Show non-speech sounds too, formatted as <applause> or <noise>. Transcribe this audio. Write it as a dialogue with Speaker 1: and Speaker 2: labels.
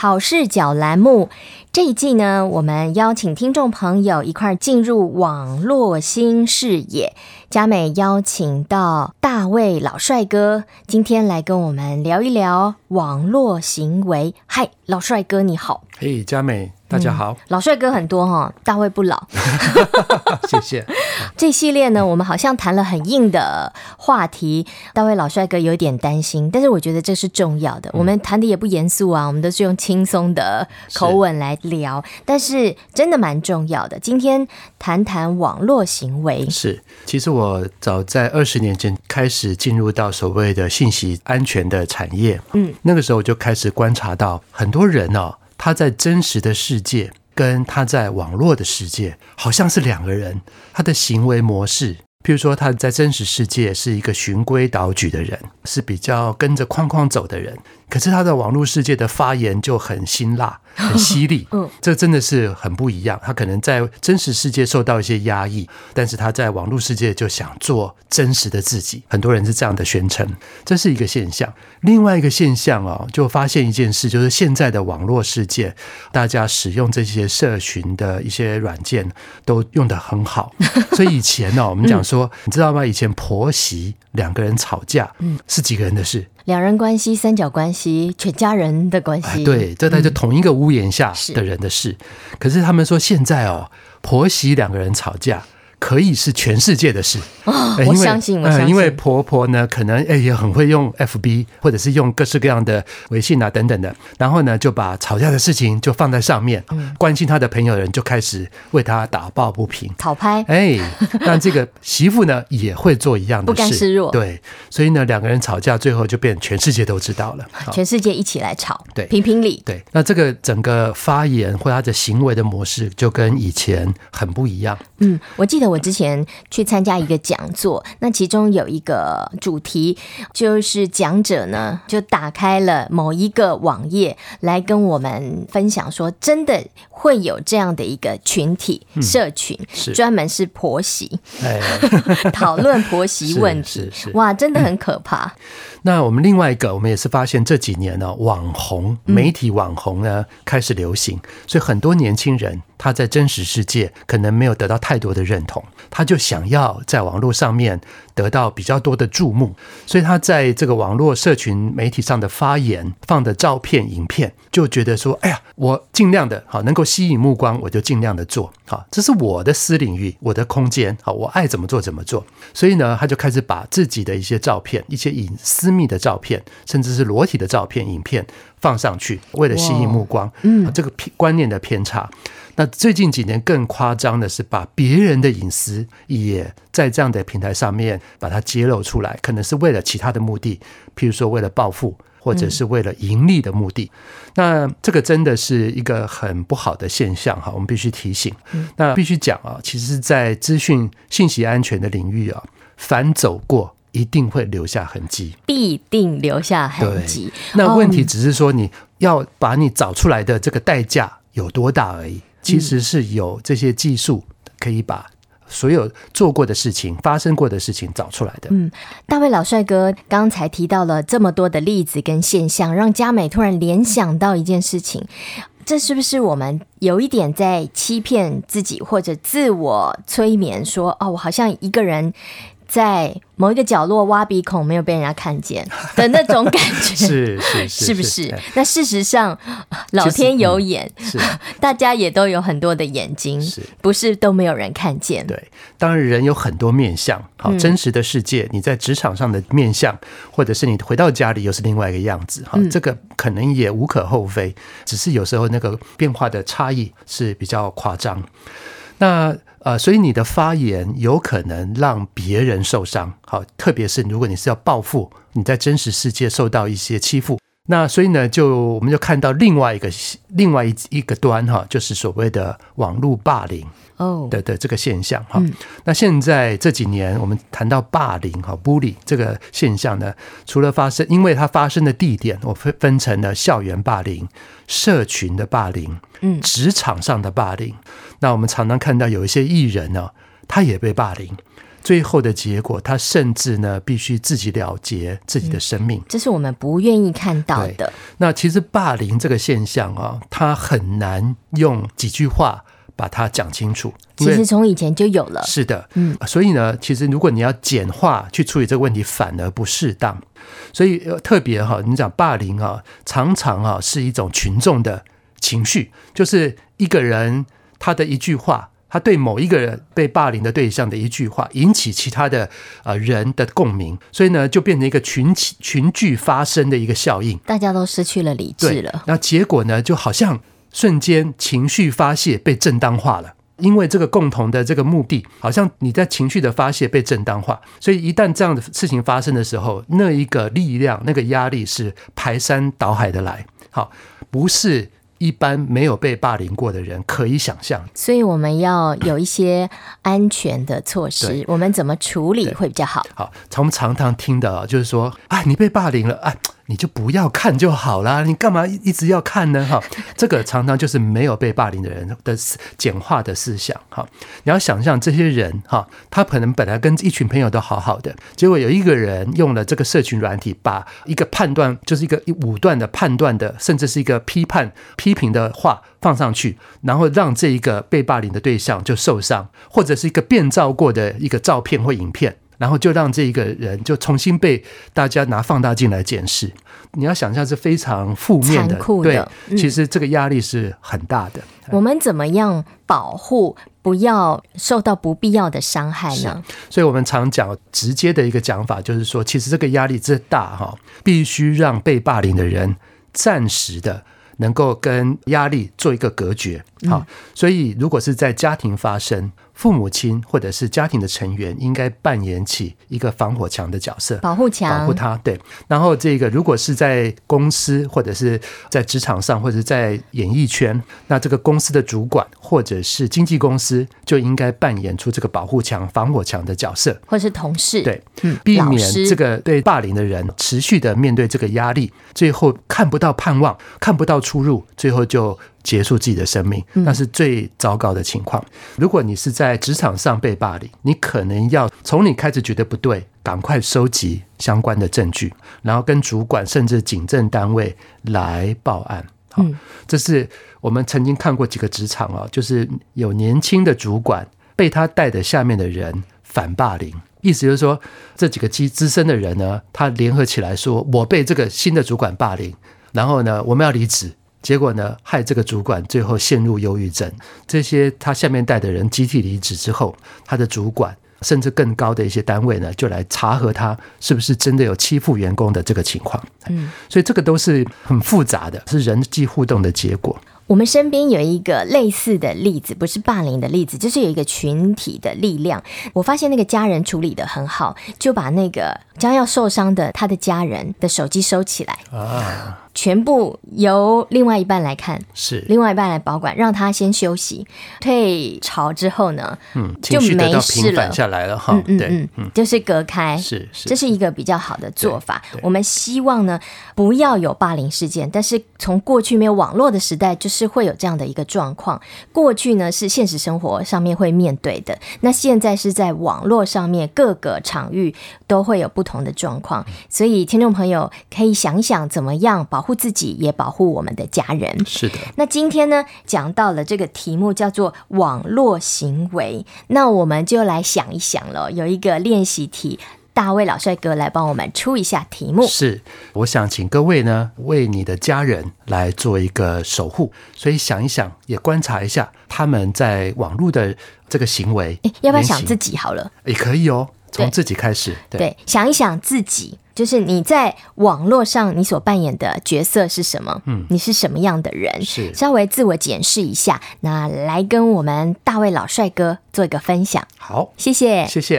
Speaker 1: 好视角栏目。这一季呢，我们邀请听众朋友一块儿进入网络新视野。佳美邀请到大卫老帅哥，今天来跟我们聊一聊网络行为。嗨，老帅哥你好。
Speaker 2: 嘿，佳美。大家好，嗯、
Speaker 1: 老帅哥很多哈，大卫不老，<laughs>
Speaker 2: 谢谢。<laughs>
Speaker 1: 这系列呢，我们好像谈了很硬的话题，大卫老帅哥有点担心，但是我觉得这是重要的。嗯、我们谈的也不严肃啊，我们都是用轻松的口吻来聊，是但是真的蛮重要的。今天谈谈网络行为，
Speaker 2: 是。其实我早在二十年前开始进入到所谓的信息安全的产业，嗯，那个时候我就开始观察到很多人哦。他在真实的世界跟他在网络的世界好像是两个人，他的行为模式，譬如说他在真实世界是一个循规蹈矩的人，是比较跟着框框走的人。可是他的网络世界的发言就很辛辣、<laughs> 很犀利，嗯，这真的是很不一样。他可能在真实世界受到一些压抑，但是他在网络世界就想做真实的自己。很多人是这样的宣称，这是一个现象。另外一个现象哦，就发现一件事，就是现在的网络世界，大家使用这些社群的一些软件都用得很好。<laughs> 所以以前呢，我们讲说，你知道吗？以前婆媳两个人吵架，嗯，是几个人的事？
Speaker 1: 两人关系、三角关系、全家人的关系，
Speaker 2: 对，这在这同一个屋檐下的人的事。嗯、可是他们说现在哦，婆媳两个人吵架。可以是全世界的事，
Speaker 1: 哦、我相信，我相信，
Speaker 2: 因为婆婆呢，可能哎也很会用 FB，或者是用各式各样的微信啊等等的，然后呢就把吵架的事情就放在上面，嗯、关心她的朋友的人就开始为她打抱不平，
Speaker 1: 讨拍，
Speaker 2: 哎，但这个媳妇呢也会做一样的事，
Speaker 1: 不甘示弱，
Speaker 2: 对，所以呢两个人吵架，最后就变全世界都知道了，
Speaker 1: 全世界一起来吵，
Speaker 2: 对，
Speaker 1: 评评理，
Speaker 2: 对，那这个整个发言或他的行为的模式就跟以前很不一样，
Speaker 1: 嗯，我记得。我之前去参加一个讲座，那其中有一个主题，就是讲者呢就打开了某一个网页来跟我们分享说，真的会有这样的一个群体社群，专门是婆媳，讨论婆媳问题，哇，真的很可怕。<coughs>
Speaker 2: 那我们另外一个，我们也是发现这几年呢，网红媒体网红呢开始流行，所以很多年轻人。他在真实世界可能没有得到太多的认同，他就想要在网络上面得到比较多的注目，所以他在这个网络社群媒体上的发言、放的照片、影片，就觉得说：“哎呀，我尽量的好能够吸引目光，我就尽量的做好，这是我的私领域、我的空间，好，我爱怎么做怎么做。”所以呢，他就开始把自己的一些照片、一些隐私密的照片，甚至是裸体的照片、影片放上去，为了吸引目光。嗯，这个偏观念的偏差。那最近几年更夸张的是，把别人的隐私也在这样的平台上面把它揭露出来，可能是为了其他的目的，譬如说为了暴富，或者是为了盈利的目的。嗯、那这个真的是一个很不好的现象哈，我们必须提醒。那必须讲啊，其实，在资讯信息安全的领域啊，凡走过一定会留下痕迹，
Speaker 1: 必定留下痕迹。
Speaker 2: 那问题只是说，你要把你找出来的这个代价有多大而已。其实是有这些技术可以把所有做过的事情、发生过的事情找出来的。
Speaker 1: 嗯，大卫老帅哥刚才提到了这么多的例子跟现象，让嘉美突然联想到一件事情：这是不是我们有一点在欺骗自己，或者自我催眠说，说哦，我好像一个人在。某一个角落挖鼻孔没有被人家看见 <laughs> 的那种感觉，
Speaker 2: 是是
Speaker 1: 不是？那事实上，老天有眼，是 <laughs> 大家也都有很多的眼睛，是不是都没有人看见？
Speaker 2: 对，当然人有很多面相，好，真实的世界，你在职场上的面相，或者是你回到家里又是另外一个样子，哈，这个可能也无可厚非，只是有时候那个变化的差异是比较夸张。那呃，所以你的发言有可能让别人受伤，好，特别是如果你是要报复，你在真实世界受到一些欺负，那所以呢，就我们就看到另外一个另外一一个端哈，就是所谓的网络霸凌。哦的的这个现象哈，嗯、那现在这几年我们谈到霸凌哈，bully 这个现象呢，除了发生，因为它发生的地点我分分成了校园霸凌、社群的霸凌、嗯，职场上的霸凌。那我们常常看到有一些艺人呢，他也被霸凌，最后的结果，他甚至呢必须自己了结自己的生命，
Speaker 1: 这是我们不愿意看到的。
Speaker 2: 那其实霸凌这个现象啊，它很难用几句话把它讲清楚。
Speaker 1: 其实从以前就有了。
Speaker 2: 是的，嗯，所以呢，其实如果你要简化去处理这个问题，反而不适当。所以特别哈，你讲霸凌啊，常常啊是一种群众的情绪，就是一个人他的一句话。他对某一个人被霸凌的对象的一句话，引起其他的呃人的共鸣，所以呢，就变成一个群起群聚发生的一个效应，
Speaker 1: 大家都失去了理智了。
Speaker 2: 那结果呢，就好像瞬间情绪发泄被正当化了，因为这个共同的这个目的，好像你在情绪的发泄被正当化，所以一旦这样的事情发生的时候，那一个力量、那个压力是排山倒海的来，好，不是。一般没有被霸凌过的人可以想象，
Speaker 1: 所以我们要有一些安全的措施。我们怎么处理会比较好？
Speaker 2: 好，从常常听的就是说，哎，你被霸凌了，哎。你就不要看就好啦，你干嘛一直要看呢？哈，<laughs> 这个常常就是没有被霸凌的人的简化的思想。哈，你要想象这些人哈，他可能本来跟一群朋友都好好的，结果有一个人用了这个社群软体，把一个判断，就是一个武断的判断的，甚至是一个批判批评的话放上去，然后让这一个被霸凌的对象就受伤，或者是一个变造过的一个照片或影片。然后就让这一个人就重新被大家拿放大镜来检视，你要想象是非常负面的，
Speaker 1: 残酷的。
Speaker 2: 对，其实这个压力是很大的。
Speaker 1: 嗯。我们怎么样保护，不要受到不必要的伤害呢？
Speaker 2: 所以我们常讲直接的一个讲法，就是说，其实这个压力之大哈，必须让被霸凌的人暂时的能够跟压力做一个隔绝。好，所以如果是在家庭发生。父母亲或者是家庭的成员应该扮演起一个防火墙的角色，
Speaker 1: 保护墙，
Speaker 2: 保护他。对，然后这个如果是在公司或者是在职场上或者在演艺圈，那这个公司的主管或者是经纪公司就应该扮演出这个保护墙、防火墙的角色，
Speaker 1: 或是同事。
Speaker 2: 对，嗯，避免这个被霸凌的人持续的面对这个压力，最后看不到盼望，看不到出路，最后就。结束自己的生命，那是最糟糕的情况。如果你是在职场上被霸凌，你可能要从你开始觉得不对，赶快收集相关的证据，然后跟主管甚至警政单位来报案。好，这是我们曾经看过几个职场啊，就是有年轻的主管被他带的下面的人反霸凌，意思就是说，这几个资资深的人呢，他联合起来说，我被这个新的主管霸凌，然后呢，我们要离职。结果呢，害这个主管最后陷入忧郁症。这些他下面带的人集体离职之后，他的主管甚至更高的一些单位呢，就来查核他是不是真的有欺负员工的这个情况。嗯，所以这个都是很复杂的，是人际互动的结果。
Speaker 1: 我们身边有一个类似的例子，不是霸凌的例子，就是有一个群体的力量。我发现那个家人处理得很好，就把那个将要受伤的他的家人的手机收起来啊。全部由另外一半来看，
Speaker 2: 是。
Speaker 1: 另外一半来保管，让他先休息，退潮之后呢，
Speaker 2: 嗯，
Speaker 1: 就没事了，
Speaker 2: 下来了哈，
Speaker 1: 嗯嗯嗯，就是隔开，
Speaker 2: 是是，
Speaker 1: 这是一个比较好的做法。我们希望呢，不要有霸凌事件，但是从过去没有网络的时代，就是会有这样的一个状况。过去呢是现实生活上面会面对的，那现在是在网络上面各个场域都会有不同的状况，所以听众朋友可以想想怎么样保。保护自己，也保护我们的家人。
Speaker 2: 是的。
Speaker 1: 那今天呢，讲到了这个题目叫做网络行为，那我们就来想一想了。有一个练习题，大卫老帅哥来帮我们出一下题目。
Speaker 2: 是，我想请各位呢，为你的家人来做一个守护。所以想一想，也观察一下他们在网络的这个行
Speaker 1: 为。要不要想自己好了？
Speaker 2: 也可以哦，从自己开始。对，
Speaker 1: 对，想一想自己。就是你在网络上你所扮演的角色是什么？嗯，你是什么样的人？
Speaker 2: 是
Speaker 1: 稍微自我检视一下，那来跟我们大卫老帅哥做一个分享。
Speaker 2: 好，
Speaker 1: 谢谢，
Speaker 2: 谢谢。